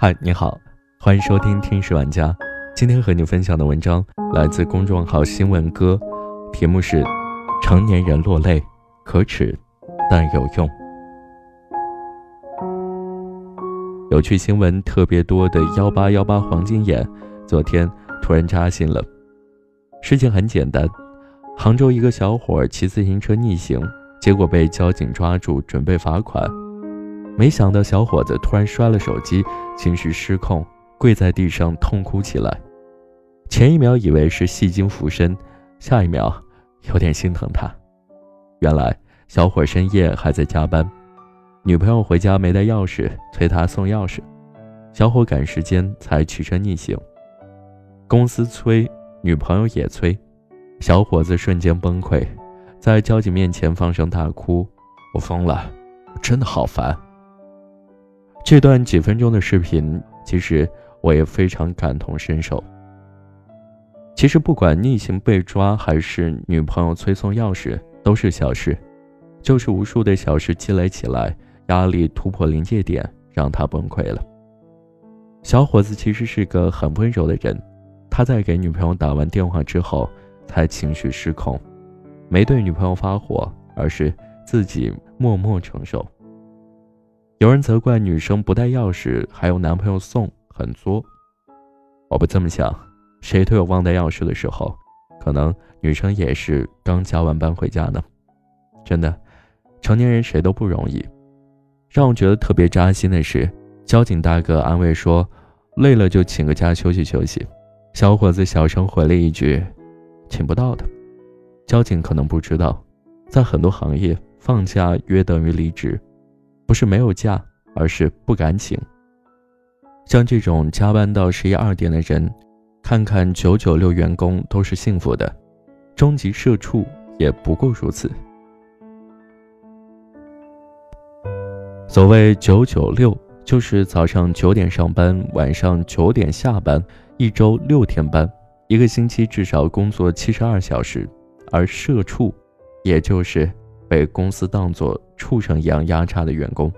嗨，你好，欢迎收听听时玩家。今天和你分享的文章来自公众号新闻哥，题目是“成年人落泪，可耻，但有用”。有趣新闻特别多的幺八幺八黄金眼，昨天突然扎心了。事情很简单，杭州一个小伙骑自行车逆行，结果被交警抓住，准备罚款。没想到小伙子突然摔了手机，情绪失控，跪在地上痛哭起来。前一秒以为是戏精附身，下一秒有点心疼他。原来小伙深夜还在加班，女朋友回家没带钥匙，催他送钥匙，小伙赶时间才驱车逆行。公司催，女朋友也催，小伙子瞬间崩溃，在交警面前放声大哭：“我疯了，我真的好烦。”这段几分钟的视频，其实我也非常感同身受。其实不管逆行被抓，还是女朋友催送钥匙，都是小事，就是无数的小事积累起来，压力突破临界点，让他崩溃了。小伙子其实是个很温柔的人，他在给女朋友打完电话之后，才情绪失控，没对女朋友发火，而是自己默默承受。有人责怪女生不带钥匙还有男朋友送，很作。我不这么想，谁都有忘带钥匙的时候，可能女生也是刚加完班回家呢。真的，成年人谁都不容易。让我觉得特别扎心的是，交警大哥安慰说：“累了就请个假休息休息。”小伙子小声回了一句：“请不到的。”交警可能不知道，在很多行业，放假约等于离职。不是没有假，而是不敢请。像这种加班到十一二点的人，看看九九六员工都是幸福的，终极社畜也不过如此。所谓九九六，就是早上九点上班，晚上九点下班，一周六天班，一个星期至少工作七十二小时。而社畜，也就是。被公司当作畜生一样压榨的员工。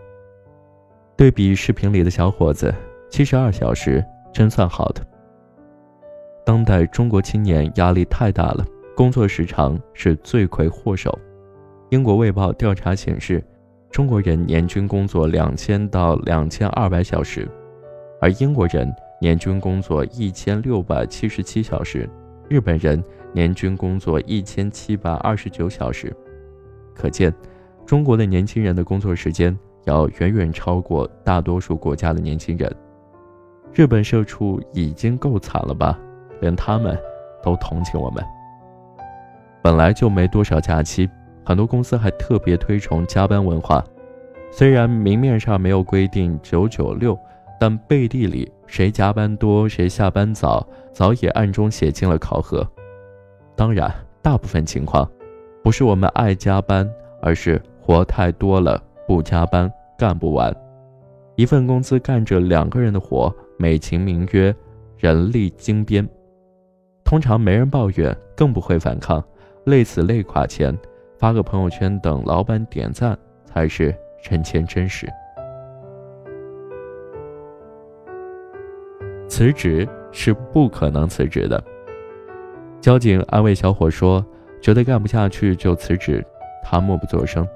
对比视频里的小伙子，七十二小时真算好的。当代中国青年压力太大了，工作时长是罪魁祸首。英国卫报调查显示，中国人年均工作两千到两千二百小时，而英国人年均工作一千六百七十七小时，日本人年均工作一千七百二十九小时。可见，中国的年轻人的工作时间要远远超过大多数国家的年轻人。日本社畜已经够惨了吧？连他们都同情我们。本来就没多少假期，很多公司还特别推崇加班文化。虽然明面上没有规定九九六，但背地里谁加班多谁下班早，早已暗中写进了考核。当然，大部分情况。不是我们爱加班，而是活太多了，不加班干不完。一份工资干着两个人的活，美其名曰人力精编。通常没人抱怨，更不会反抗，累死累垮前发个朋友圈等老板点赞，才是人间真实。辞职是不可能辞职的。交警安慰小伙说。觉得干不下去就辞职，他默不作声。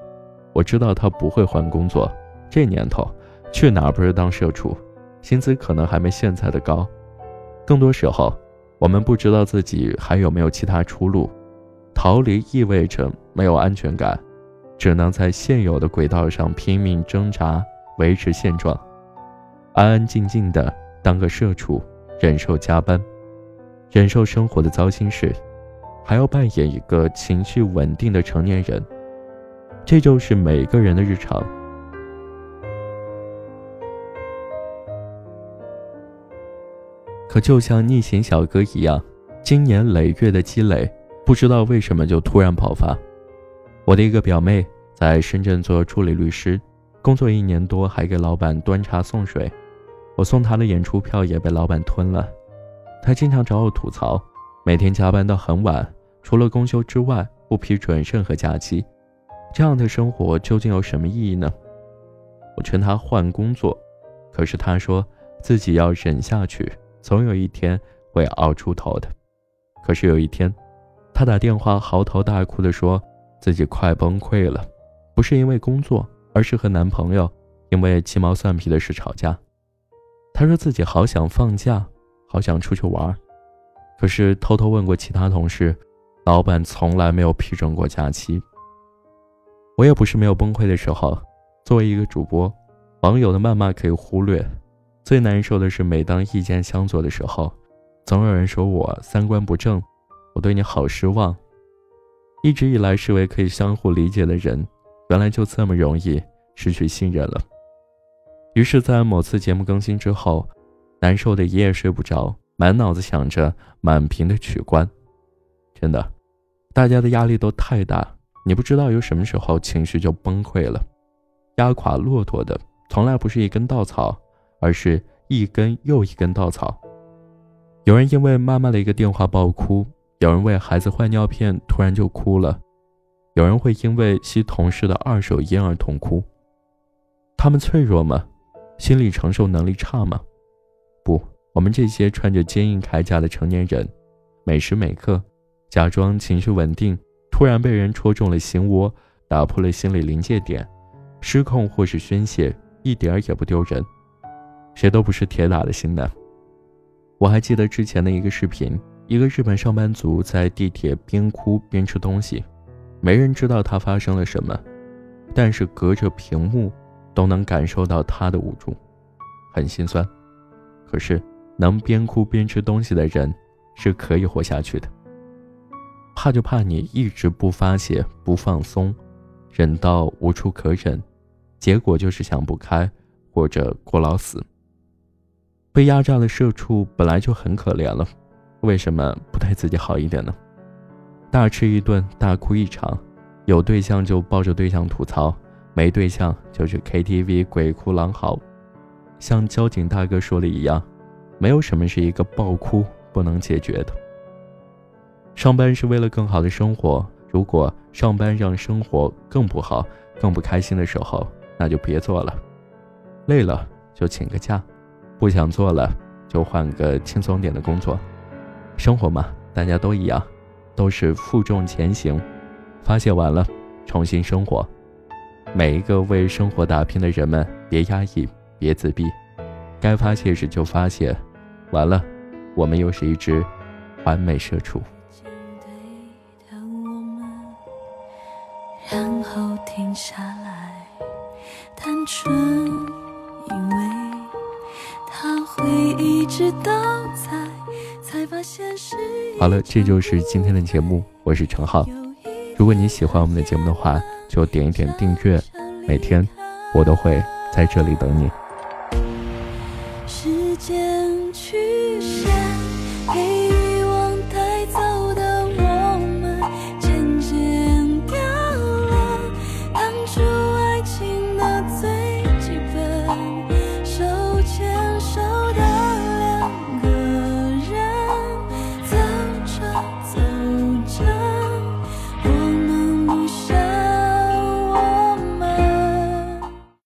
我知道他不会换工作，这年头去哪不是当社畜，薪资可能还没现在的高。更多时候，我们不知道自己还有没有其他出路。逃离意味着没有安全感，只能在现有的轨道上拼命挣扎，维持现状，安安静静的当个社畜，忍受加班，忍受生活的糟心事。还要扮演一个情绪稳定的成年人，这就是每个人的日常。可就像逆行小哥一样，经年累月的积累，不知道为什么就突然爆发。我的一个表妹在深圳做助理律师，工作一年多，还给老板端茶送水。我送她的演出票也被老板吞了。她经常找我吐槽，每天加班到很晚。除了公休之外，不批准任何假期，这样的生活究竟有什么意义呢？我劝他换工作，可是他说自己要忍下去，总有一天会熬出头的。可是有一天，她打电话嚎啕大哭的说，自己快崩溃了，不是因为工作，而是和男朋友因为鸡毛蒜皮的事吵架。她说自己好想放假，好想出去玩，可是偷偷问过其他同事，老板从来没有批准过假期。我也不是没有崩溃的时候，作为一个主播，网友的谩骂可以忽略。最难受的是，每当意见相左的时候，总有人说我三观不正，我对你好失望。一直以来视为可以相互理解的人，原来就这么容易失去信任了。于是，在某次节目更新之后，难受的一夜睡不着，满脑子想着满屏的取关。真的，大家的压力都太大，你不知道有什么时候情绪就崩溃了。压垮骆驼的从来不是一根稻草。而是一根又一根稻草。有人因为妈妈的一个电话爆哭，有人为孩子换尿片突然就哭了，有人会因为吸同事的二手烟而痛哭。他们脆弱吗？心理承受能力差吗？不，我们这些穿着坚硬铠甲的成年人，每时每刻假装情绪稳定，突然被人戳中了心窝，打破了心理临界点，失控或是宣泄，一点儿也不丢人。谁都不是铁打的心呢。我还记得之前的一个视频，一个日本上班族在地铁边哭边吃东西，没人知道他发生了什么，但是隔着屏幕都能感受到他的无助，很心酸。可是能边哭边吃东西的人是可以活下去的。怕就怕你一直不发泄不放松，忍到无处可忍，结果就是想不开或者过劳死。被压榨的社畜本来就很可怜了，为什么不对自己好一点呢？大吃一顿，大哭一场，有对象就抱着对象吐槽，没对象就去 KTV 鬼哭狼嚎。像交警大哥说的一样，没有什么是一个爆哭不能解决的。上班是为了更好的生活，如果上班让生活更不好、更不开心的时候，那就别做了。累了就请个假。不想做了，就换个轻松点的工作。生活嘛，大家都一样，都是负重前行。发泄完了，重新生活。每一个为生活打拼的人们，别压抑，别自闭，该发泄时就发泄。完了，我们又是一只完美社畜。然后停下来，单纯以为。好了，这就是今天的节目，我是陈浩。如果你喜欢我们的节目的话，就点一点订阅，每天我都会在这里等你。